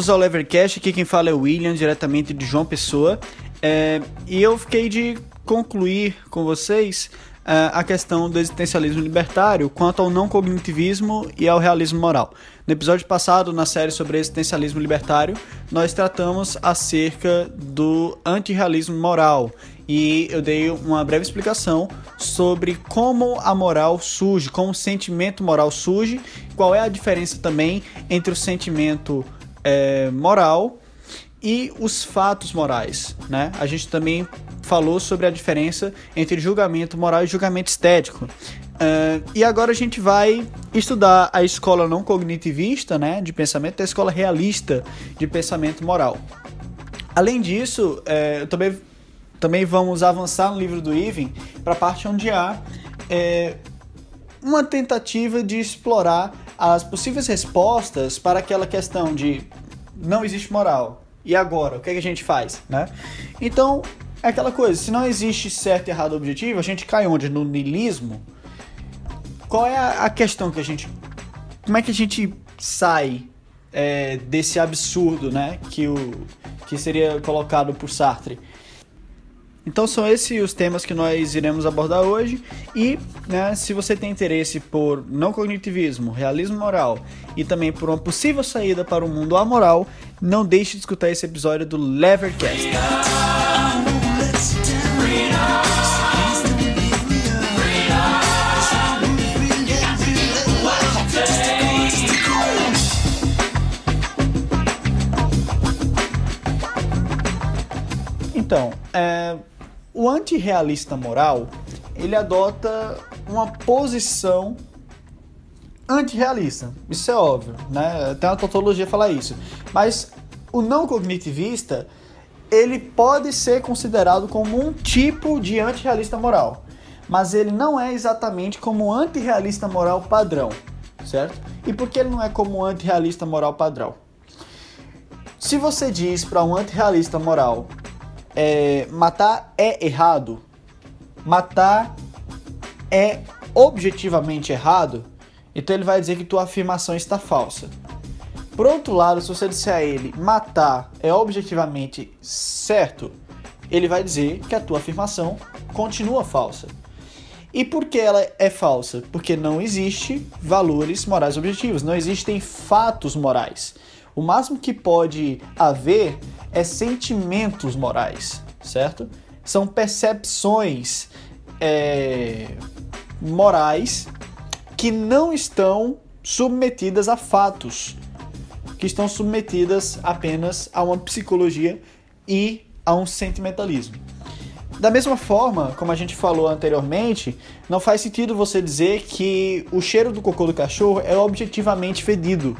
Bem-vindos ao Levercast, aqui quem fala é o William, diretamente de João Pessoa. É, e eu fiquei de concluir com vocês uh, a questão do existencialismo libertário quanto ao não cognitivismo e ao realismo moral. No episódio passado, na série sobre existencialismo libertário, nós tratamos acerca do antirrealismo moral e eu dei uma breve explicação sobre como a moral surge, como o sentimento moral surge, qual é a diferença também entre o sentimento é, moral e os fatos morais, né? A gente também falou sobre a diferença entre julgamento moral e julgamento estético. Uh, e agora a gente vai estudar a escola não cognitivista, né, de pensamento, a escola realista de pensamento moral. Além disso, é, também, também vamos avançar no livro do Iven para a parte onde há é, uma tentativa de explorar as possíveis respostas para aquela questão de não existe moral. E agora, o que, é que a gente faz, né? Então, é aquela coisa, se não existe certo e errado objetivo, a gente cai onde? No niilismo? Qual é a, a questão que a gente. Como é que a gente sai é, desse absurdo, né? Que, o, que seria colocado por Sartre? Então são esses os temas que nós iremos abordar hoje e né, se você tem interesse por não cognitivismo, realismo moral e também por uma possível saída para o mundo amoral, não deixe de escutar esse episódio do Levercast. Então, é, o antirrealista moral, ele adota uma posição antirrealista. Isso é óbvio, né? Até a tautologia fala isso. Mas o não cognitivista, ele pode ser considerado como um tipo de antirrealista moral. Mas ele não é exatamente como um antirrealista moral padrão, certo? E por que ele não é como um antirrealista moral padrão? Se você diz para um antirrealista moral é, matar é errado, matar é objetivamente errado, então ele vai dizer que tua afirmação está falsa. Por outro lado, se você disser a ele matar é objetivamente certo, ele vai dizer que a tua afirmação continua falsa. E por que ela é falsa? Porque não existe valores morais objetivos, não existem fatos morais. O máximo que pode haver é sentimentos morais, certo? São percepções é, morais que não estão submetidas a fatos, que estão submetidas apenas a uma psicologia e a um sentimentalismo. Da mesma forma, como a gente falou anteriormente, não faz sentido você dizer que o cheiro do cocô do cachorro é objetivamente fedido,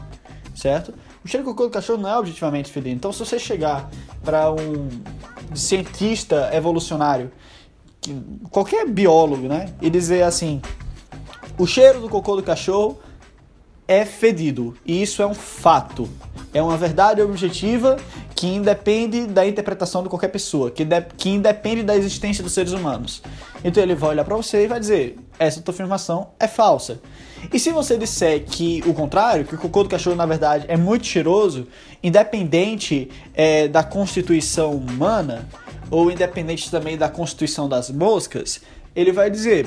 certo? O cheiro de cocô do cachorro não é objetivamente fedido. Então, se você chegar para um cientista evolucionário, qualquer biólogo, né, e dizer assim: o cheiro do cocô do cachorro é fedido, e isso é um fato. É uma verdade objetiva que independe da interpretação de qualquer pessoa, que, de, que independe da existência dos seres humanos. Então ele vai olhar para você e vai dizer: essa tua afirmação é falsa. E se você disser que o contrário, que o cocô do cachorro na verdade é muito cheiroso, independente é, da constituição humana, ou independente também da constituição das moscas, ele vai dizer: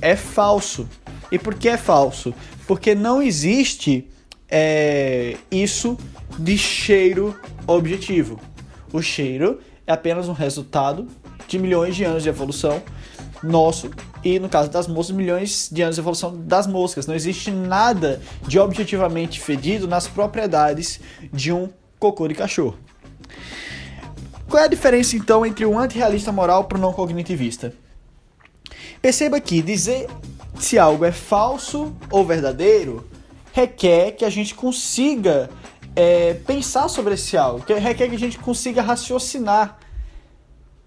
é falso. E por que é falso? Porque não existe é, isso de cheiro objetivo. O cheiro é apenas um resultado de milhões de anos de evolução nosso e, no caso das moscas, milhões de anos de evolução das moscas. Não existe nada de objetivamente fedido nas propriedades de um cocô de cachorro. Qual é a diferença então entre o antirrealista moral para o não cognitivista? Perceba que dizer se algo é falso ou verdadeiro requer que a gente consiga é, pensar sobre esse algo, que requer que a gente consiga raciocinar,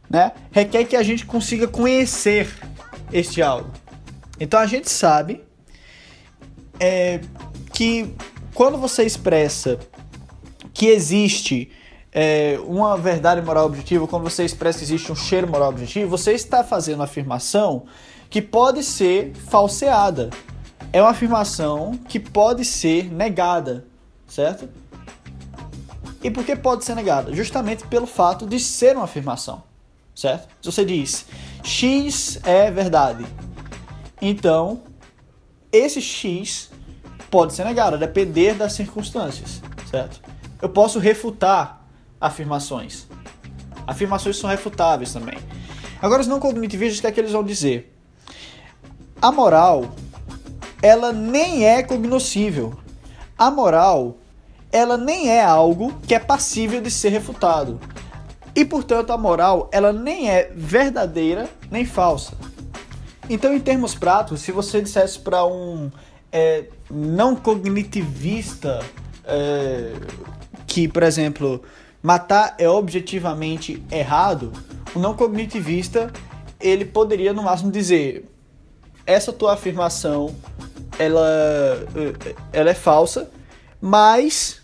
né? requer que a gente consiga conhecer este algo. Então a gente sabe é, que quando você expressa que existe é, uma verdade moral objetiva, quando você expressa que existe um cheiro moral objetivo, você está fazendo uma afirmação que pode ser falseada. É uma afirmação que pode ser negada, certo? E por que pode ser negada? Justamente pelo fato de ser uma afirmação, certo? Se você diz X é verdade, então esse X pode ser negado, a depender das circunstâncias, certo? Eu posso refutar afirmações. Afirmações são refutáveis também. Agora, os não cognitivistas, o que é que eles vão dizer? A moral, ela nem é cognoscível. A moral, ela nem é algo que é passível de ser refutado. E, portanto, a moral, ela nem é verdadeira nem falsa. Então, em termos práticos, se você dissesse para um é, não cognitivista é, que, por exemplo, matar é objetivamente errado, o não cognitivista ele poderia no máximo dizer essa tua afirmação ela, ela é falsa, mas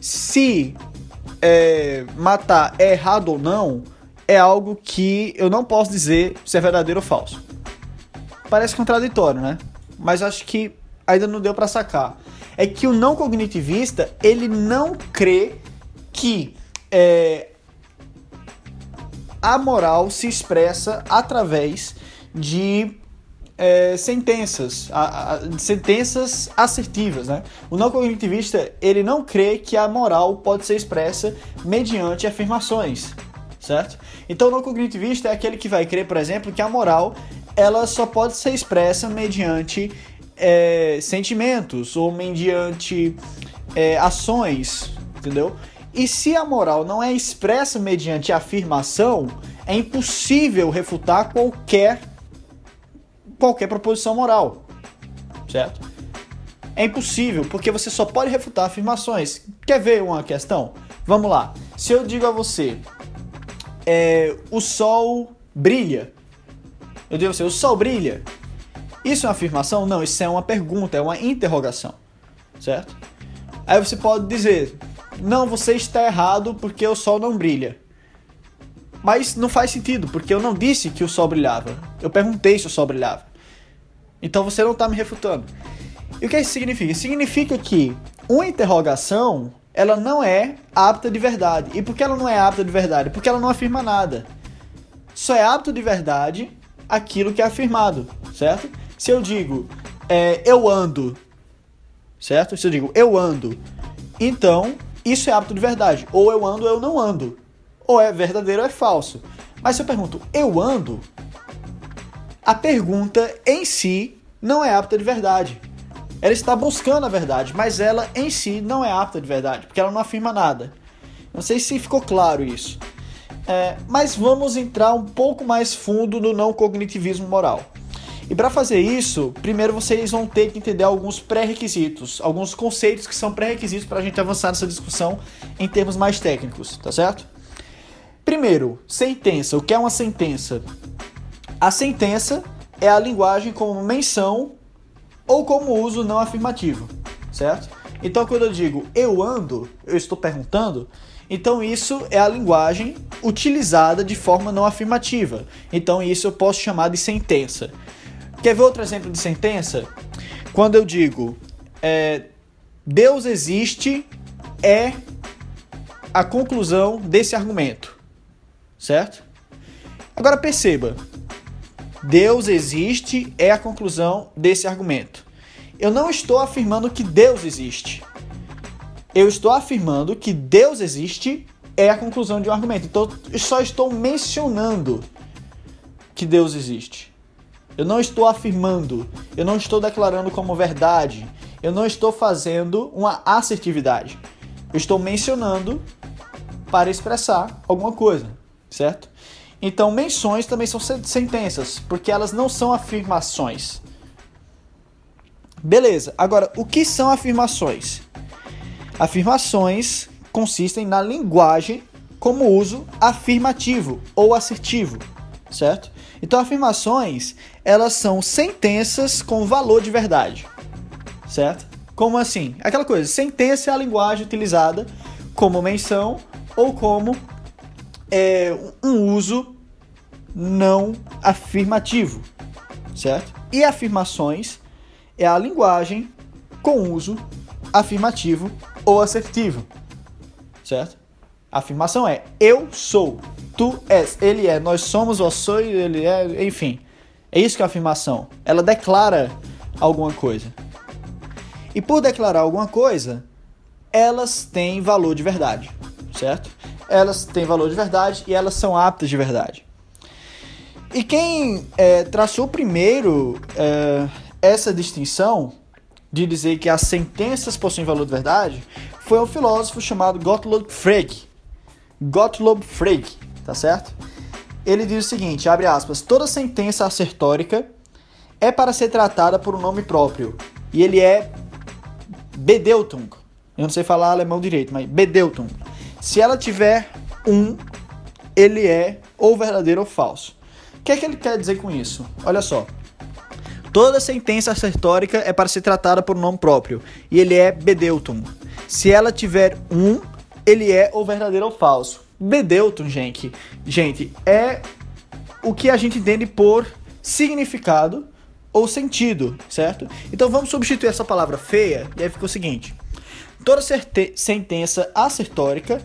se é, matar é errado ou não, é algo que eu não posso dizer se é verdadeiro ou falso. Parece contraditório, né? Mas acho que ainda não deu para sacar. É que o não cognitivista ele não crê que é, a moral se expressa através de é, sentenças, a, a, sentenças assertivas, né? O não cognitivista ele não crê que a moral pode ser expressa mediante afirmações, certo? Então o não cognitivista é aquele que vai crer, por exemplo, que a moral ela só pode ser expressa mediante é, sentimentos ou mediante é, ações, entendeu? E se a moral não é expressa mediante afirmação, é impossível refutar qualquer qualquer proposição moral, certo? É impossível, porque você só pode refutar afirmações. Quer ver uma questão? Vamos lá. Se eu digo a você, é, o sol brilha. Eu digo a você, o sol brilha. Isso é uma afirmação? Não, isso é uma pergunta, é uma interrogação, certo? Aí você pode dizer, não, você está errado porque o sol não brilha. Mas não faz sentido, porque eu não disse que o sol brilhava. Eu perguntei se o sol brilhava. Então você não está me refutando. E o que isso significa? Significa que uma interrogação ela não é apta de verdade. E por que ela não é apta de verdade? Porque ela não afirma nada. Só é apto de verdade aquilo que é afirmado, certo? Se eu digo é, eu ando, certo? Se eu digo eu ando, então isso é apto de verdade. Ou eu ando ou eu não ando. Ou é verdadeiro ou é falso. Mas se eu pergunto, eu ando, a pergunta em si não é apta de verdade. Ela está buscando a verdade, mas ela em si não é apta de verdade, porque ela não afirma nada. Não sei se ficou claro isso. É, mas vamos entrar um pouco mais fundo no não cognitivismo moral. E para fazer isso, primeiro vocês vão ter que entender alguns pré-requisitos, alguns conceitos que são pré-requisitos para a gente avançar nessa discussão em termos mais técnicos, tá certo? Primeiro, sentença. O que é uma sentença? A sentença é a linguagem como menção ou como uso não afirmativo, certo? Então, quando eu digo eu ando, eu estou perguntando, então isso é a linguagem utilizada de forma não afirmativa. Então, isso eu posso chamar de sentença. Quer ver outro exemplo de sentença? Quando eu digo é, Deus existe é a conclusão desse argumento, certo? Agora perceba, Deus existe é a conclusão desse argumento. Eu não estou afirmando que Deus existe. Eu estou afirmando que Deus existe é a conclusão de um argumento. Então, eu só estou mencionando que Deus existe. Eu não estou afirmando, eu não estou declarando como verdade, eu não estou fazendo uma assertividade. Eu estou mencionando para expressar alguma coisa, certo? Então, menções também são sentenças, porque elas não são afirmações. Beleza, agora o que são afirmações? Afirmações consistem na linguagem como uso afirmativo ou assertivo, certo? Então, afirmações, elas são sentenças com valor de verdade, certo? Como assim? Aquela coisa, sentença é a linguagem utilizada como menção ou como é, um uso não afirmativo, certo? E afirmações é a linguagem com uso afirmativo ou assertivo, certo? A afirmação é eu sou, tu és, ele é, nós somos, vós sois, ele é, enfim. É isso que é a afirmação. Ela declara alguma coisa. E por declarar alguma coisa, elas têm valor de verdade, certo? Elas têm valor de verdade e elas são aptas de verdade. E quem é, traçou primeiro é, essa distinção de dizer que as sentenças possuem valor de verdade foi um filósofo chamado Gottlob Frege. Gottlob Frege, tá certo? Ele diz o seguinte, abre aspas, toda sentença assertórica é para ser tratada por um nome próprio, e ele é Bedeutung. Eu não sei falar alemão direito, mas Bedeutung. Se ela tiver um, ele é ou verdadeiro ou falso. O que é que ele quer dizer com isso? Olha só. Toda sentença assertórica é para ser tratada por nome próprio, e ele é Bedeutung. Se ela tiver um, ele é ou verdadeiro ou falso. Bedeutung, gente, gente, é o que a gente entende por significado ou sentido, certo? Então vamos substituir essa palavra feia e aí fica o seguinte: toda sentença assertórica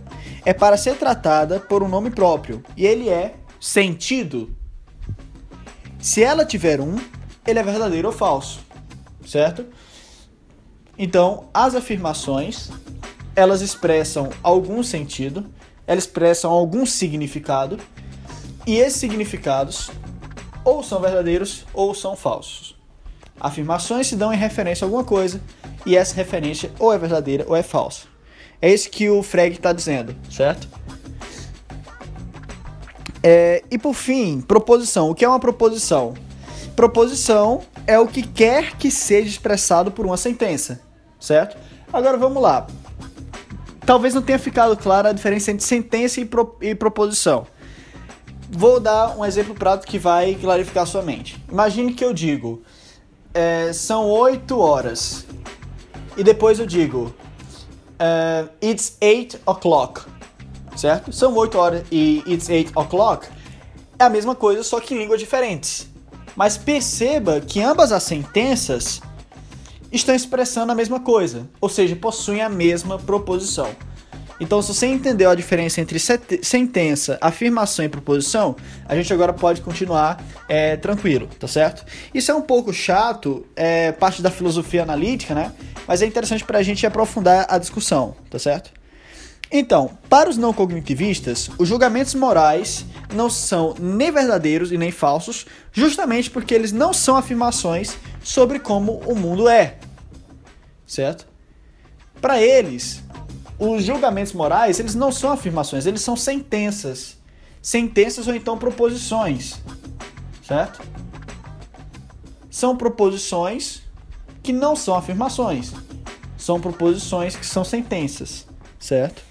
é para ser tratada por um nome próprio e ele é sentido. Se ela tiver um, ele é verdadeiro ou falso, certo? Então, as afirmações, elas expressam algum sentido, elas expressam algum significado, e esses significados ou são verdadeiros ou são falsos. Afirmações se dão em referência a alguma coisa, e essa referência ou é verdadeira ou é falsa. É isso que o Frege está dizendo, certo? É, e por fim, proposição. O que é uma proposição? Proposição é o que quer que seja expressado por uma sentença, certo? Agora vamos lá. Talvez não tenha ficado clara a diferença entre sentença e, pro, e proposição. Vou dar um exemplo prático que vai clarificar sua mente. Imagine que eu digo, é, são 8 horas, e depois eu digo, é, it's 8 o'clock, certo? São 8 horas e it's 8 o'clock é a mesma coisa, só que em línguas diferentes. Mas perceba que ambas as sentenças estão expressando a mesma coisa, ou seja, possuem a mesma proposição. Então, se você entendeu a diferença entre sentença, afirmação e proposição, a gente agora pode continuar é, tranquilo, tá certo? Isso é um pouco chato, é parte da filosofia analítica, né? Mas é interessante para a gente aprofundar a discussão, tá certo? Então, para os não cognitivistas, os julgamentos morais não são nem verdadeiros e nem falsos, justamente porque eles não são afirmações sobre como o mundo é. Certo? Para eles, os julgamentos morais, eles não são afirmações, eles são sentenças. Sentenças ou então proposições. Certo? São proposições que não são afirmações. São proposições que são sentenças, certo?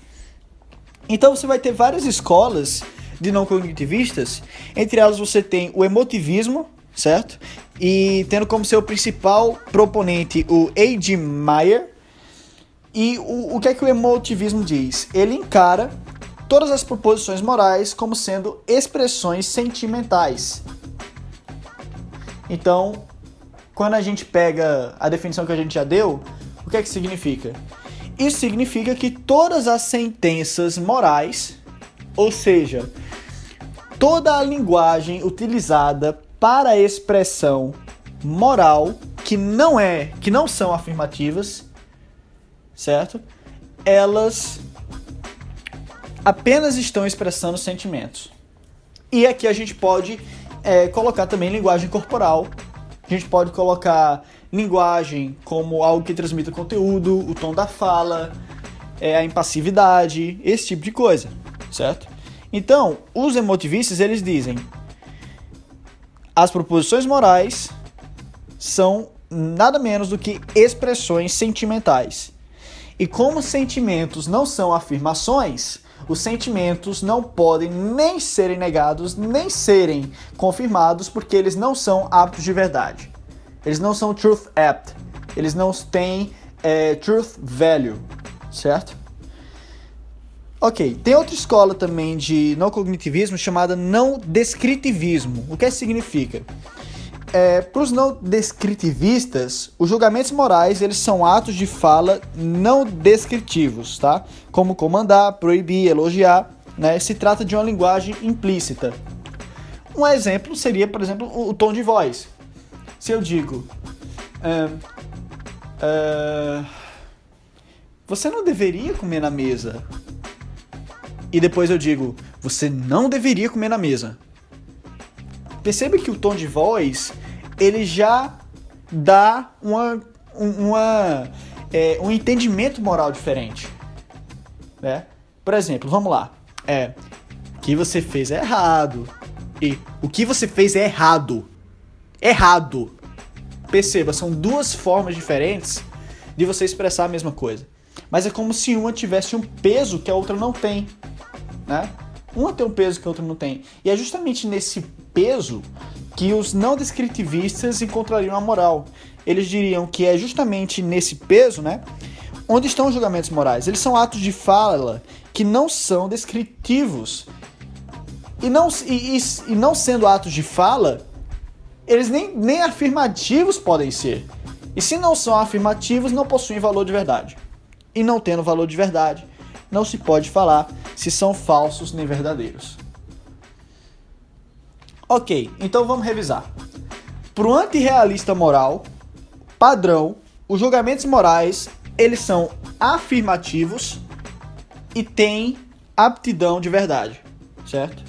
Então você vai ter várias escolas de não cognitivistas, entre elas você tem o emotivismo, certo? E tendo como seu principal proponente o A.G. Meyer. E o, o que é que o emotivismo diz? Ele encara todas as proposições morais como sendo expressões sentimentais. Então, quando a gente pega a definição que a gente já deu, o que é que significa? Isso significa que todas as sentenças morais, ou seja, toda a linguagem utilizada para a expressão moral que não é, que não são afirmativas, certo? Elas apenas estão expressando sentimentos. E aqui a gente pode é, colocar também linguagem corporal. A gente pode colocar linguagem como algo que transmita conteúdo, o tom da fala, é, a impassividade, esse tipo de coisa, certo? Então, os emotivistas eles dizem as proposições morais são nada menos do que expressões sentimentais. E como sentimentos não são afirmações, os sentimentos não podem nem serem negados, nem serem confirmados, porque eles não são aptos de verdade. Eles não são truth apt. Eles não têm é, truth value, certo? Ok, tem outra escola também de não cognitivismo chamada não descritivismo. O que significa? É, para os não descritivistas, os julgamentos morais eles são atos de fala não descritivos, tá? Como comandar, proibir, elogiar, né? Se trata de uma linguagem implícita. Um exemplo seria, por exemplo, o, o tom de voz. Se eu digo, é, é, você não deveria comer na mesa. E depois eu digo, você não deveria comer na mesa. Perceba que o tom de voz ele já dá uma, uma, é, um entendimento moral diferente. Né? Por exemplo, vamos lá. É, o que você fez é errado. E o que você fez é errado. Errado. Perceba, são duas formas diferentes de você expressar a mesma coisa. Mas é como se uma tivesse um peso que a outra não tem. Né? Uma tem um peso que a outra não tem. E é justamente nesse peso que os não descritivistas encontrariam a moral. Eles diriam que é justamente nesse peso, né, onde estão os julgamentos morais. Eles são atos de fala que não são descritivos. E não, e, e, e não sendo atos de fala, eles nem, nem afirmativos podem ser. E se não são afirmativos, não possuem valor de verdade. E não tendo valor de verdade, não se pode falar se são falsos nem verdadeiros. Ok, então vamos revisar. Para o antirrealista moral, padrão, os julgamentos morais eles são afirmativos e têm aptidão de verdade, certo?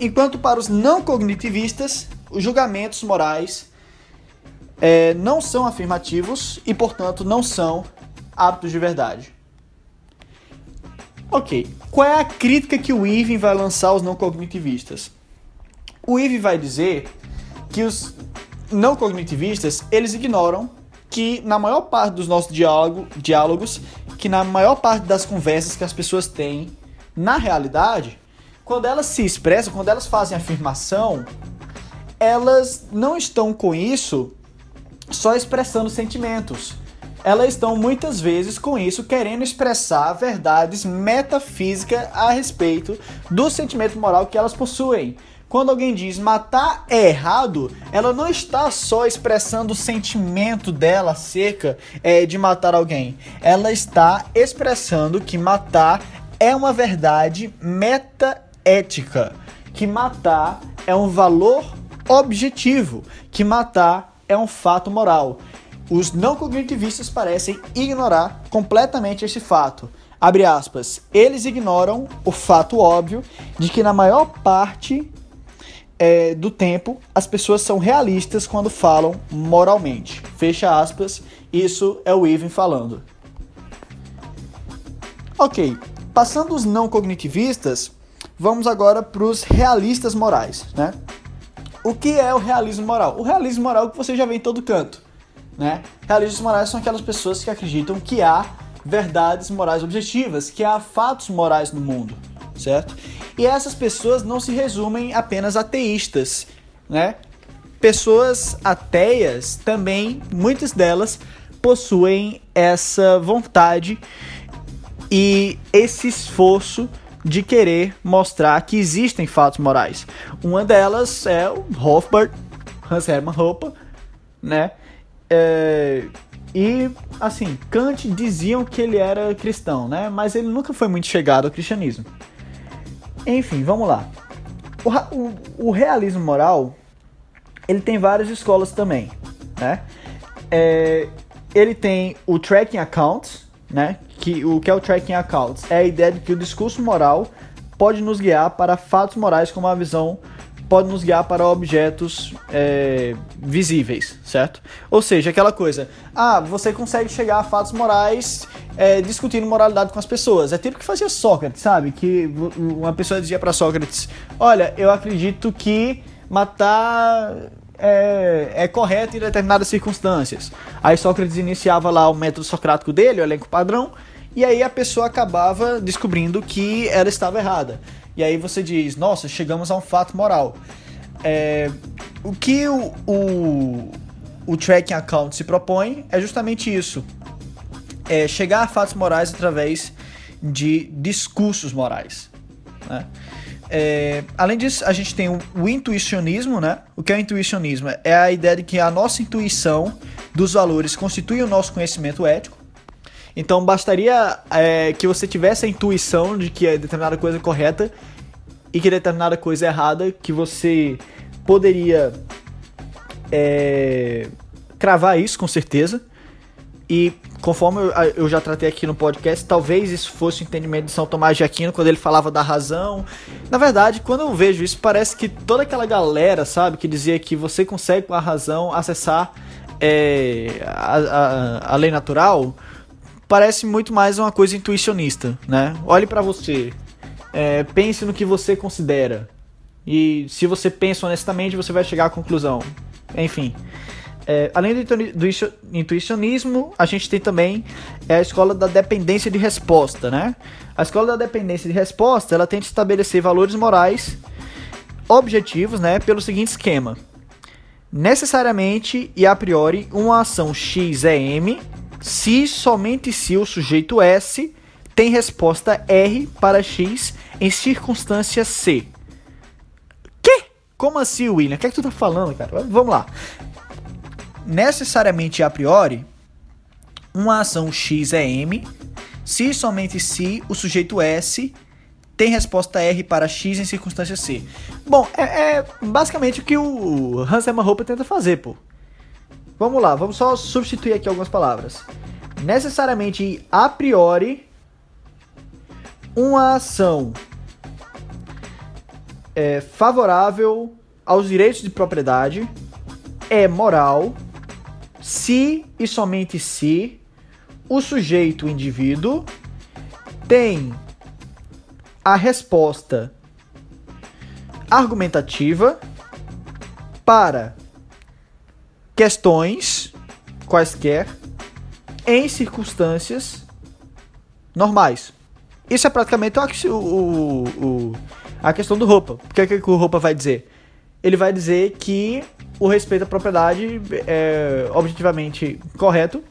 Enquanto para os não cognitivistas, os julgamentos morais é, não são afirmativos e, portanto, não são aptos de verdade. Ok, qual é a crítica que o Irving vai lançar aos não cognitivistas? O Eve vai dizer que os não cognitivistas, eles ignoram que na maior parte dos nossos diálogo, diálogos, que na maior parte das conversas que as pessoas têm, na realidade, quando elas se expressam, quando elas fazem afirmação, elas não estão com isso só expressando sentimentos. Elas estão muitas vezes com isso querendo expressar verdades metafísicas a respeito do sentimento moral que elas possuem. Quando alguém diz matar é errado, ela não está só expressando o sentimento dela acerca é, de matar alguém. Ela está expressando que matar é uma verdade metaética. Que matar é um valor objetivo. Que matar é um fato moral. Os não cognitivistas parecem ignorar completamente esse fato. Abre aspas. Eles ignoram o fato óbvio de que na maior parte é, do tempo, as pessoas são realistas quando falam moralmente. Fecha aspas, isso é o Ivan falando. Ok, passando os não cognitivistas, vamos agora para os realistas morais, né? O que é o realismo moral? O realismo moral é que você já vê em todo canto, né? Realistas morais são aquelas pessoas que acreditam que há verdades morais objetivas, que há fatos morais no mundo, certo? E essas pessoas não se resumem apenas a ateístas, né? Pessoas ateias também, muitas delas possuem essa vontade e esse esforço de querer mostrar que existem fatos morais. Uma delas é o Hofbart, Hans Hermann Hoppe, né? É, e assim, Kant diziam que ele era cristão, né? Mas ele nunca foi muito chegado ao cristianismo. Enfim, vamos lá. O, o, o, realismo moral, ele tem várias escolas também, né? É, ele tem o tracking accounts, né? Que o que é o tracking accounts é a ideia de que o discurso moral pode nos guiar para fatos morais com uma visão pode nos guiar para objetos é, visíveis, certo? Ou seja, aquela coisa, ah, você consegue chegar a fatos morais é, discutindo moralidade com as pessoas. É tipo que fazia Sócrates, sabe? Que uma pessoa dizia para Sócrates: Olha, eu acredito que matar é, é, correto em determinadas circunstâncias. Aí Sócrates iniciava lá o método socrático dele, o elenco padrão, e aí a pessoa acabava descobrindo que ela estava errada. E aí você diz, nossa, chegamos a um fato moral. É, o que o, o, o tracking account se propõe é justamente isso. É chegar a fatos morais através de discursos morais. Né? é, além disso, a gente tem o, o, intuicionismo, né? O que é o intuicionismo? É a ideia de que a nossa intuição dos valores constitui o nosso conhecimento ético. Então, bastaria é, que você tivesse a intuição de que é determinada coisa correta e que determinada coisa é errada, que você poderia é, cravar isso com certeza. E conforme eu, eu, já tratei aqui no podcast, talvez isso fosse o entendimento de São Tomás de Aquino quando ele falava da razão. Na verdade, quando eu vejo isso, parece que toda aquela galera, sabe, que dizia que você consegue com a razão acessar é, a, a, a, lei natural, parece muito mais uma coisa intuicionista, né? Olhe para você, é, pense no que você considera. E se você pensa honestamente, você vai chegar à conclusão. Enfim. É, além do, intuicionismo, a gente tem também é, a escola da dependência de resposta, né? A escola da dependência de resposta, ela tenta estabelecer valores morais objetivos, né, pelo seguinte esquema: necessariamente e a priori, uma ação X é M se somente se o sujeito S tem resposta R para X em circunstância C. Que? Como assim, William? O que é que tu tá falando, cara? Vamos lá necessariamente a priori, uma ação X é M, se somente se o sujeito S tem resposta R para X em circunstância C. Bom, é, é basicamente o que o Hans Hermann tenta fazer, pô. Vamos lá, vamos só substituir aqui algumas palavras. Necessariamente a priori, uma ação é favorável aos direitos de propriedade é moral se e somente se o sujeito, o indivíduo, tem a resposta argumentativa para questões quaisquer em circunstâncias normais. Isso é praticamente o, o, o, a questão do roupa. O que, é que o roupa vai dizer? Ele vai dizer que o respeito à propriedade é objetivamente correto.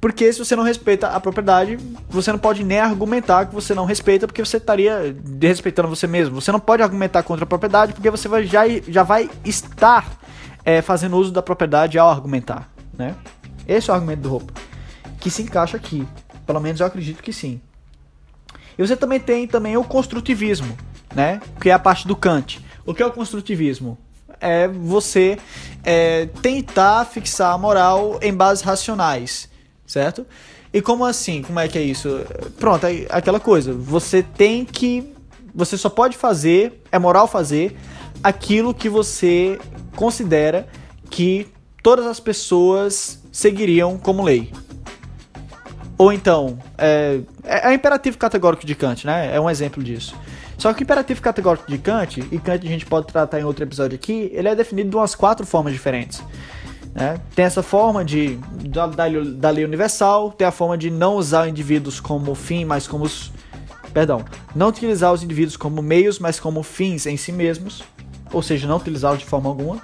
Porque se você não respeita a propriedade, você não pode nem argumentar que você não respeita, porque você estaria desrespeitando você mesmo. Você não pode argumentar contra a propriedade, porque você vai, já, já vai estar é, fazendo uso da propriedade ao argumentar. Né? Esse é o argumento do roupa. Que se encaixa aqui. Pelo menos eu acredito que sim. E você também tem também o construtivismo, né? Que é a parte do Kant. O que é o construtivismo? É você é, tentar fixar a moral em bases racionais, certo? E como assim? Como é que é isso? Pronto, é aquela coisa. Você tem que. Você só pode fazer, é moral fazer, aquilo que você considera que todas as pessoas seguiriam como lei. Ou então, é, é, é imperativo categórico de Kant, né? É um exemplo disso. Só que o imperativo categórico de Kant, e Kant a gente pode tratar em outro episódio aqui, ele é definido de umas quatro formas diferentes. Né? Tem essa forma de da, da, da, lei universal, tem a forma de não usar indivíduos como fim, mas como os, perdão, não utilizar os indivíduos como meios, mas como fins em si mesmos, ou seja, não utilizá-los de forma alguma,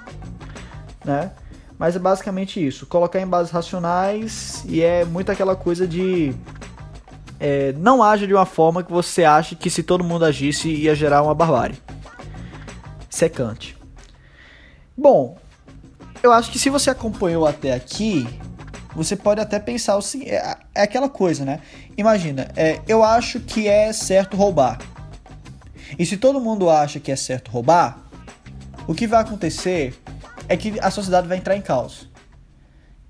né? Mas é basicamente isso, colocar em bases racionais e é muito aquela coisa de é, não haja de uma forma que você ache que se todo mundo agisse ia gerar uma barbárie. Secante. Bom, eu acho que se você acompanhou até aqui, você pode até pensar o seguinte: é, é aquela coisa, né? Imagina, é, eu acho que é certo roubar. E se todo mundo acha que é certo roubar, o que vai acontecer é que a sociedade vai entrar em caos.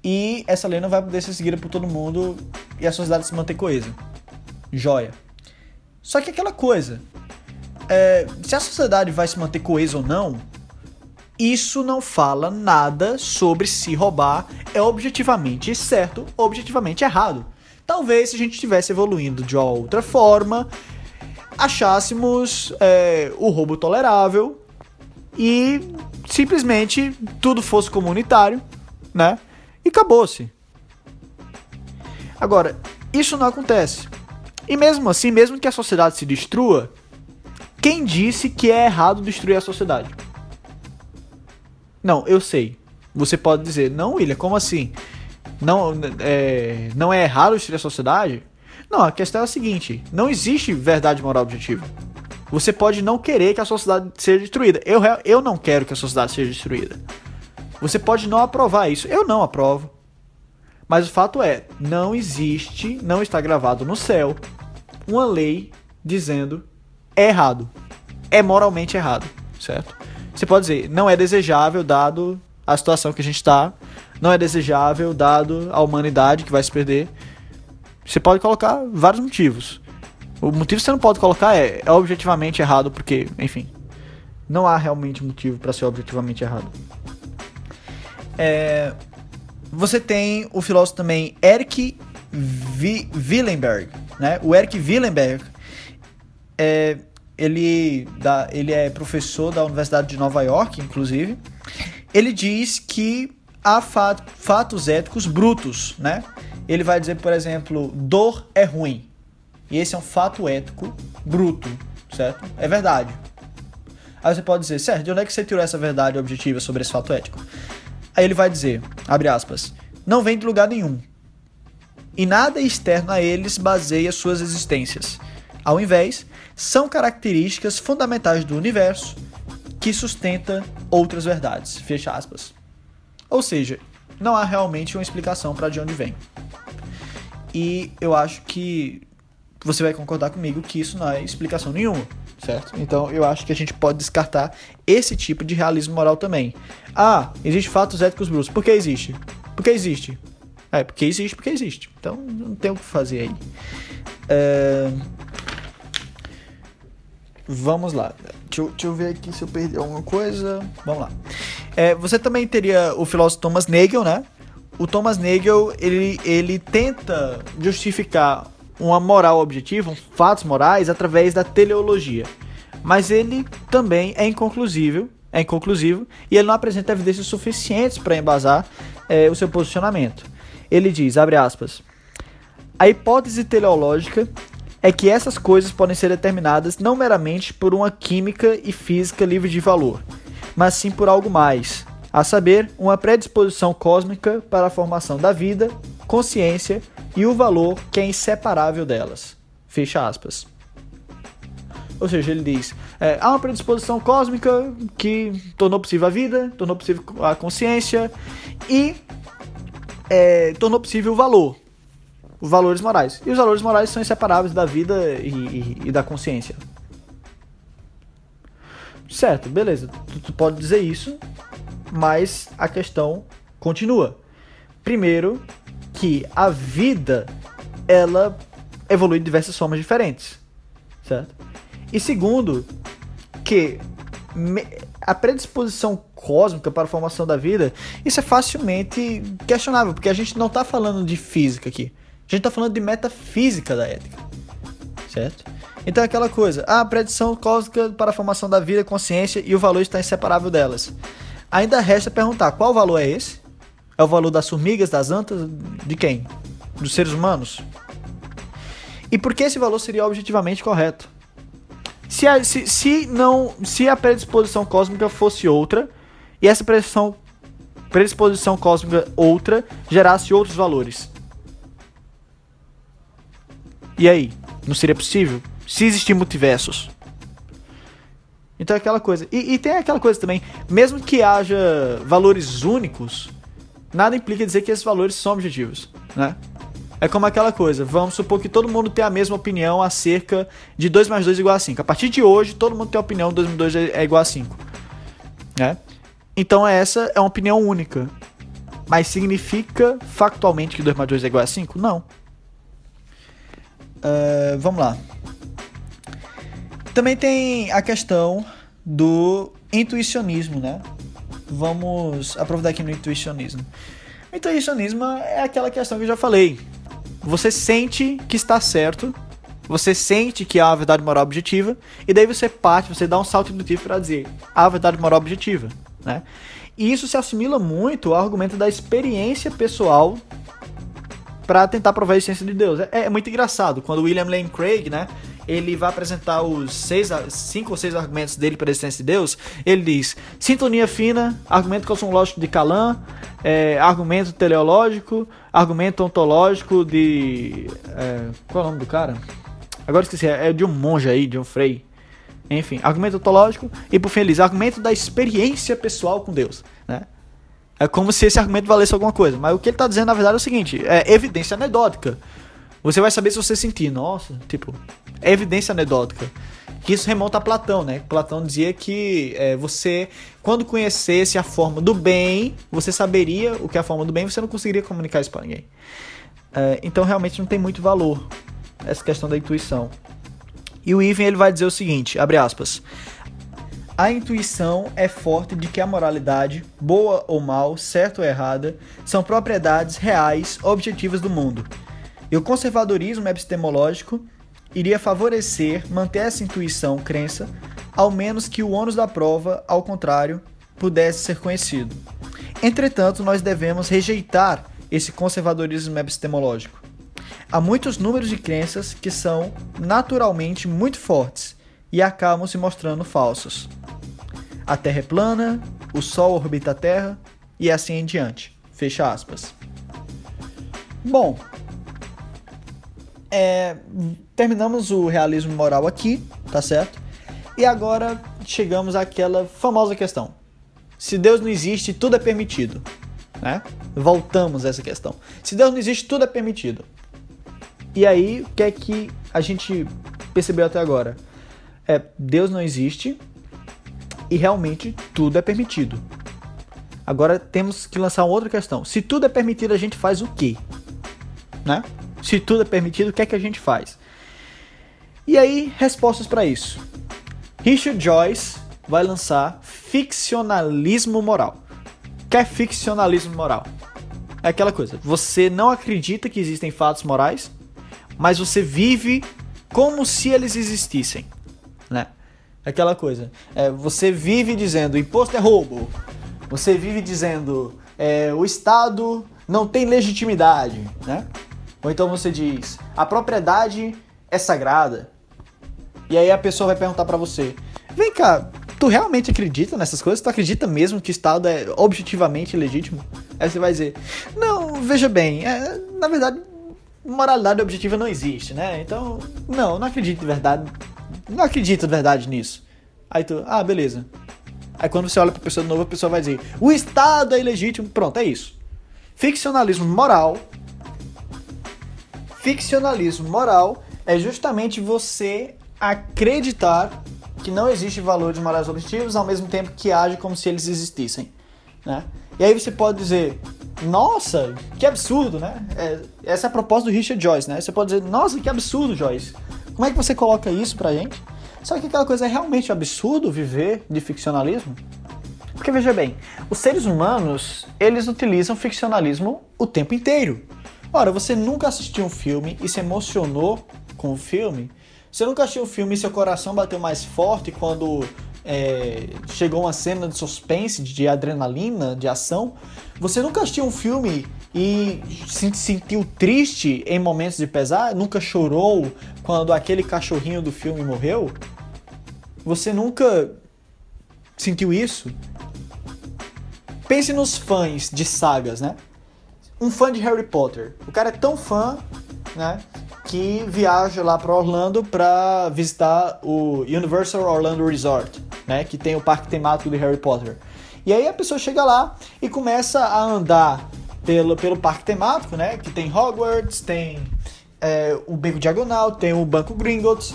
E essa lei não vai poder ser seguida por todo mundo e a sociedade se manter coesa joia. Só que aquela coisa, é, se a sociedade vai se manter coesa ou não, isso não fala nada sobre se roubar é objetivamente certo ou objetivamente errado. Talvez se a gente estivesse evoluindo de outra forma, achássemos é, o roubo tolerável e simplesmente tudo fosse comunitário, né? E acabou-se. Agora, isso não acontece. E mesmo assim, mesmo que a sociedade se destrua, quem disse que é errado destruir a sociedade? Não, eu sei. Você pode dizer, não, William, como assim? Não é, não é errado destruir a sociedade? Não, a questão é a seguinte: não existe verdade moral objetiva. Você pode não querer que a sociedade seja destruída. Eu, eu não quero que a sociedade seja destruída. Você pode não aprovar isso. Eu não aprovo. Mas o fato é, não existe, não está gravado no céu, uma lei dizendo é errado. É moralmente errado, certo? Você pode dizer, não é desejável dado a situação que a gente está, não é desejável dado a humanidade que vai se perder. Você pode colocar vários motivos. O motivo que você não pode colocar é, é objetivamente errado, porque, enfim, não há realmente motivo para ser objetivamente errado. É, você tem o filósofo também Eric Willenberg, né? O Eric Willenberg é, ele, ele é professor da Universidade de Nova York, inclusive. Ele diz que há fatos éticos brutos, né? Ele vai dizer, por exemplo, dor é ruim. E esse é um fato ético bruto, certo? É verdade. Aí você pode dizer, certo, de onde é que você tirou essa verdade objetiva sobre esse fato ético? Aí ele vai dizer, abre aspas, não vem de lugar nenhum. E nada externo a eles baseia suas existências. Ao invés, são características fundamentais do universo que sustenta outras verdades. Fecha aspas. Ou seja, não há realmente uma explicação para de onde vem. E eu acho que você vai concordar comigo que isso não é explicação nenhuma, certo? Então eu acho que a gente pode descartar esse tipo de realismo moral também. Ah, existe fatos éticos brutos. Por que existe? Porque existe. É, porque existe, porque existe. Então não tem o que fazer aí. É... Vamos lá. Deixa eu, deixa eu, ver aqui se eu perdi alguma coisa. Vamos lá. É, você também teria o filósofo Thomas Nagel, né? O Thomas Nagel, ele, ele tenta justificar uma moral objetiva, fatos morais, através da teleologia. Mas ele também é inconclusivo, é inconclusivo e ele não apresenta evidências suficientes para embasar é, o seu posicionamento. Ele diz, abre aspas, a hipótese teleológica é que essas coisas podem ser determinadas não meramente por uma química e física livre de valor, mas sim por algo mais, a saber, uma predisposição cósmica para a formação da vida, consciência e o valor que é inseparável delas. Fecha aspas. Ou seja, ele diz: é, há uma predisposição cósmica que tornou possível a vida, tornou possível a consciência e é, tornou possível o valor, os valores morais. E os valores morais são inseparáveis da vida e, e, e da consciência. Certo, beleza. Tu, tu pode dizer isso, mas a questão continua. Primeiro, que a vida ela evolui de diversas formas diferentes, certo? E segundo, que a predisposição cósmica para a formação da vida, isso é facilmente questionável, porque a gente não está falando de física aqui. A gente está falando de metafísica da ética, certo? Então é aquela coisa, a predição cósmica para a formação da vida, consciência e o valor está inseparável delas. Ainda resta perguntar qual valor é esse? É o valor das formigas, das antas, de quem? Dos seres humanos? E por que esse valor seria objetivamente correto? Se a, se, se não, se a predisposição cósmica fosse outra e essa predisposição, predisposição cósmica outra gerasse outros valores. E aí? Não seria possível? Se existir multiversos. Então é aquela coisa. E, e tem aquela coisa também, mesmo que haja valores únicos, nada implica dizer que esses valores são objetivos, né? É como aquela coisa, vamos supor que todo mundo tem a mesma opinião acerca de 2 mais 2 é igual a 5. A partir de hoje, todo mundo tem a opinião que 2 mais 2 é igual a 5. Né? Então essa é uma opinião única. Mas significa factualmente que 2 mais 2 é igual a 5? Não. Uh, vamos lá. Também tem a questão do intuicionismo, né? Vamos aprofundar aqui no intuicionismo. O intuicionismo é aquela questão que eu já falei. Você sente que está certo, você sente que há uma verdade moral objetiva, e daí você parte, você dá um salto indutivo para dizer há a verdade moral objetiva, né? E isso se assimila muito ao argumento da experiência pessoal para tentar provar a existência de Deus. É, é, muito engraçado quando William Lane Craig, né, ele vai apresentar os seis, cinco ou seis argumentos dele para a existência de Deus, ele diz sintonia fina, argumento cosmológico de Calan, é, argumento teleológico, argumento ontológico de... É, qual é o nome do cara? Agora esqueci, é de um monge aí, de um frei. Enfim, argumento ontológico e por fim ele diz argumento da experiência pessoal com Deus, né? É como se esse argumento valesse alguma coisa, mas o que ele está dizendo na verdade é o seguinte, é evidência anedótica. Você vai saber se você sentir, nossa, tipo, é evidência anedótica. Que isso remonta a Platão, né? Platão dizia que é, você, quando conhecesse a forma do bem, você saberia o que é a forma do bem, você não conseguiria comunicar isso para ninguém. É, então realmente não tem muito valor essa questão da intuição. E o Ivan ele vai dizer o seguinte, abre aspas. A intuição é forte de que a moralidade, boa ou mal, certa ou errada, são propriedades reais, objetivas do mundo. E o conservadorismo epistemológico iria favorecer manter essa intuição, crença, ao menos que o ônus da prova, ao contrário, pudesse ser conhecido. Entretanto, nós devemos rejeitar esse conservadorismo epistemológico. Há muitos números de crenças que são naturalmente muito fortes e acabam se mostrando falsos. A Terra é plana, o Sol orbita a Terra e assim em diante. Fecha aspas. Bom, é, terminamos o realismo moral aqui, tá certo? E agora chegamos àquela famosa questão: se Deus não existe, tudo é permitido, né? Voltamos a essa questão. Se Deus não existe, tudo é permitido. E aí, o que é que a gente percebeu até agora? É, Deus não existe e realmente tudo é permitido. Agora temos que lançar outra questão. Se tudo é permitido, a gente faz o quê? Né? Se tudo é permitido, o que é que a gente faz? E aí, respostas para isso. Richard Joyce vai lançar ficcionalismo moral. O que é ficcionalismo moral? É aquela coisa, você não acredita que existem fatos morais, mas você vive como se eles existissem, né? Aquela coisa, é, você vive dizendo imposto é roubo, você vive dizendo é, o Estado não tem legitimidade, né? Ou então você diz a propriedade é sagrada. E aí a pessoa vai perguntar para você: vem cá, tu realmente acredita nessas coisas? Tu acredita mesmo que o Estado é objetivamente legítimo? Aí você vai dizer: não, veja bem, é, na verdade moralidade objetiva não existe, né? Então, não, não acredito de verdade. Não acredito de verdade nisso. Aí tu, ah, beleza. Aí quando você olha pra pessoa de novo, a pessoa vai dizer: o Estado é ilegítimo. Pronto, é isso. Ficcionalismo moral. Ficcionalismo moral é justamente você acreditar que não existe valores morais objetivos ao mesmo tempo que age como se eles existissem, né? E aí você pode dizer, nossa, que absurdo, né? É, essa é a proposta do Richard Joyce, né? Você pode dizer, nossa, que absurdo, Joyce. Como é que você coloca isso pra gente? Só que aquela coisa é realmente absurdo viver de ficcionalismo? Porque veja bem, os seres humanos, eles utilizam ficcionalismo o tempo inteiro. Ora, você nunca assistiu um filme e se emocionou com o filme? Você nunca assistiu um filme e seu coração bateu mais forte quando é, chegou uma cena de suspense, de adrenalina, de ação. Você nunca assistiu um filme e se sentiu triste em momentos de pesar? Nunca chorou quando aquele cachorrinho do filme morreu? Você nunca sentiu isso? Pense nos fãs de sagas, né? Um fã de Harry Potter. O cara é tão fã, né? que viaja lá para Orlando para visitar o Universal Orlando Resort, né, que tem o parque temático de Harry Potter. E aí a pessoa chega lá e começa a andar pelo, pelo parque temático, né, que tem Hogwarts, tem é, o Beco Diagonal, tem o Banco Gringotts.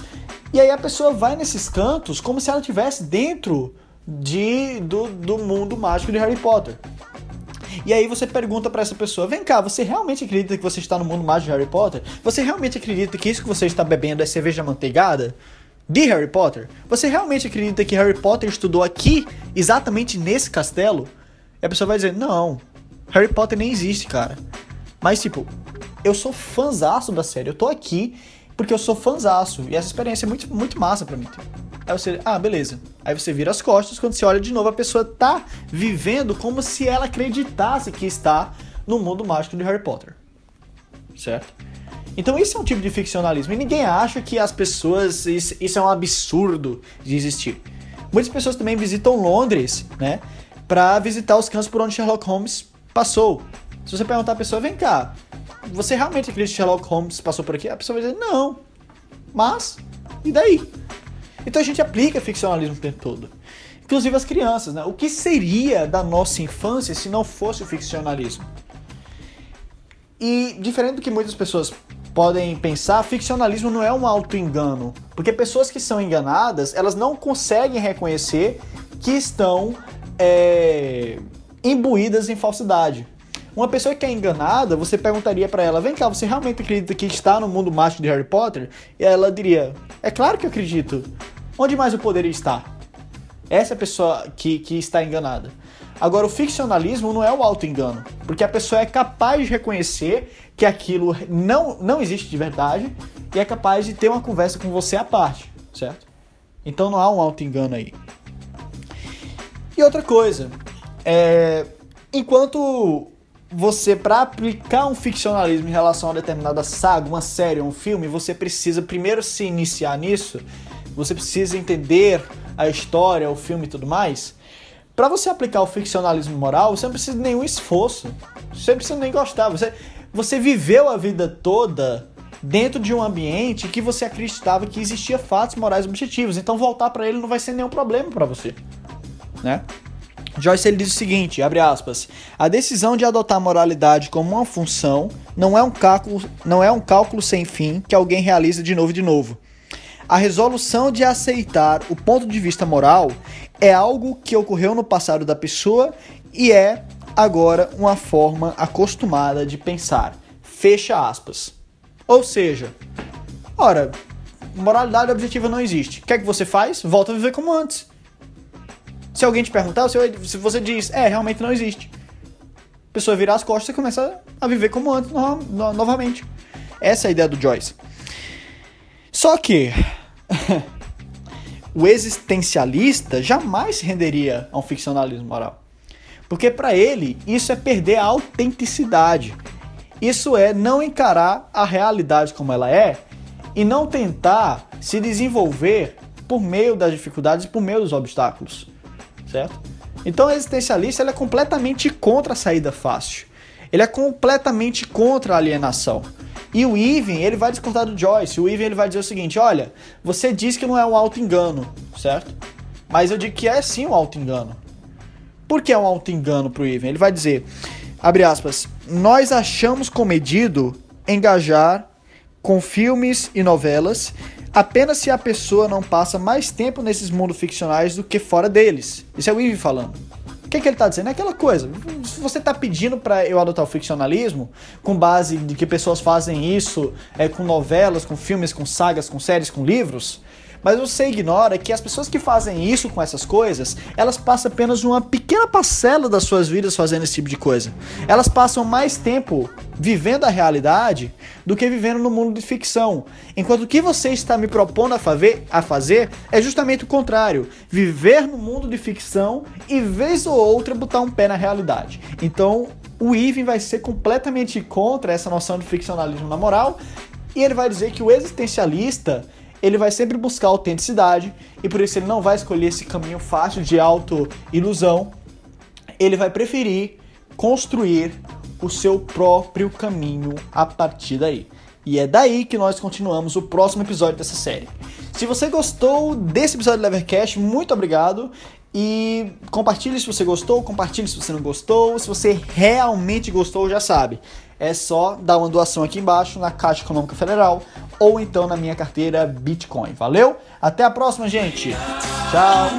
E aí a pessoa vai nesses cantos como se ela estivesse dentro de, do, do mundo mágico de Harry Potter. E aí você pergunta para essa pessoa: vem cá, você realmente acredita que você está no mundo mágico de Harry Potter? Você realmente acredita que isso que você está bebendo é cerveja manteigada? De Harry Potter? Você realmente acredita que Harry Potter estudou aqui, exatamente nesse castelo? E a pessoa vai dizer: Não, Harry Potter nem existe, cara. Mas, tipo, eu sou fãzaço da série, eu tô aqui porque eu sou fãzaço. E essa experiência é muito, muito massa pra mim. Aí você, ah, beleza. Aí você vira as costas, quando você olha de novo, a pessoa tá vivendo como se ela acreditasse que está no mundo mágico de Harry Potter. Certo? Então isso é um tipo de ficcionalismo. E ninguém acha que as pessoas. Isso, isso é um absurdo de existir. Muitas pessoas também visitam Londres, né? Pra visitar os campos por onde Sherlock Holmes passou. Se você perguntar a pessoa, vem cá, você realmente acredita que Sherlock Holmes passou por aqui? A pessoa vai dizer, não. Mas, e daí? Então a gente aplica ficcionalismo o tempo todo. Inclusive as crianças, né? O que seria da nossa infância se não fosse o ficcionalismo? E diferente do que muitas pessoas podem pensar, ficcionalismo não é um auto-engano. Porque pessoas que são enganadas, elas não conseguem reconhecer que estão é, imbuídas em falsidade. Uma pessoa que é enganada, você perguntaria para ela: vem cá, você realmente acredita que está no mundo mágico de Harry Potter? E ela diria: é claro que eu acredito. Onde mais eu poderia estar? Essa é a pessoa que, que está enganada. Agora, o ficcionalismo não é o auto-engano, porque a pessoa é capaz de reconhecer que aquilo não, não existe de verdade e é capaz de ter uma conversa com você à parte, certo? Então não há um auto-engano aí. E outra coisa, é, enquanto você, para aplicar um ficcionalismo em relação a determinada saga, uma série, um filme, você precisa primeiro se iniciar nisso, você precisa entender a história, o filme e tudo mais. Para você aplicar o ficcionalismo moral, você não precisa de nenhum esforço. Você não precisa nem gostar. Você, você viveu a vida toda dentro de um ambiente que você acreditava que existia fatos morais objetivos. Então voltar para ele não vai ser nenhum problema para você, né? Joyce ele diz o seguinte, abre aspas: "A decisão de adotar a moralidade como uma função não é um cálculo, não é um cálculo sem fim que alguém realiza de novo e de novo. A resolução de aceitar o ponto de vista moral é algo que ocorreu no passado da pessoa e é agora uma forma acostumada de pensar." Fecha aspas. Ou seja, ora, moralidade objetiva não existe. O que é que você faz? Volta a viver como antes. Se alguém te perguntar, se você diz, é, realmente não existe. A pessoa virar as costas e começa a viver como antes no, no, novamente. Essa é a ideia do Joyce. Só que o existencialista jamais se renderia a um ficcionalismo moral. Porque para ele isso é perder a autenticidade. Isso é não encarar a realidade como ela é e não tentar se desenvolver por meio das dificuldades e por meio dos obstáculos certo? Então o existencialista ele é completamente contra a saída fácil. Ele é completamente contra a alienação. E o Even, ele vai discordar do Joyce. O Even ele vai dizer o seguinte: olha, você diz que não é um auto-engano, certo? Mas eu digo que é sim um auto-engano. Por que é um auto-engano pro Even? Ele vai dizer, abre aspas, nós achamos comedido engajar com filmes e novelas apenas se a pessoa não passa mais tempo nesses mundos ficcionais do que fora deles. Isso é o Eve falando. Que, que ele está dizendo? É aquela coisa. Se você está pedindo para eu adotar o ficcionalismo, com base de que pessoas fazem isso é, com novelas, com filmes, com sagas, com séries, com livros, mas você ignora que as pessoas que fazem isso com essas coisas, elas passam apenas uma pequena parcela das suas vidas fazendo esse tipo de coisa. Elas passam mais tempo vivendo a realidade do que vivendo no mundo de ficção. Enquanto o que você está me propondo a fazer, a fazer é justamente o contrário: viver no mundo de ficção e, vez ou outra, botar um pé na realidade. Então, o Ivan vai ser completamente contra essa noção de ficcionalismo na moral e ele vai dizer que o existencialista ele vai sempre buscar autenticidade e por isso ele não vai escolher esse caminho fácil de auto-ilusão. Ele vai preferir construir o seu próprio caminho a partir daí. E é daí que nós continuamos o próximo episódio dessa série. Se você gostou desse episódio do Levercast, muito obrigado. E compartilhe se você gostou, compartilhe se você não gostou. Se você realmente gostou, já sabe é só dar uma doação aqui embaixo na Caixa Econômica Federal ou então na minha carteira Bitcoin. Valeu? Até a próxima, gente. Tchau.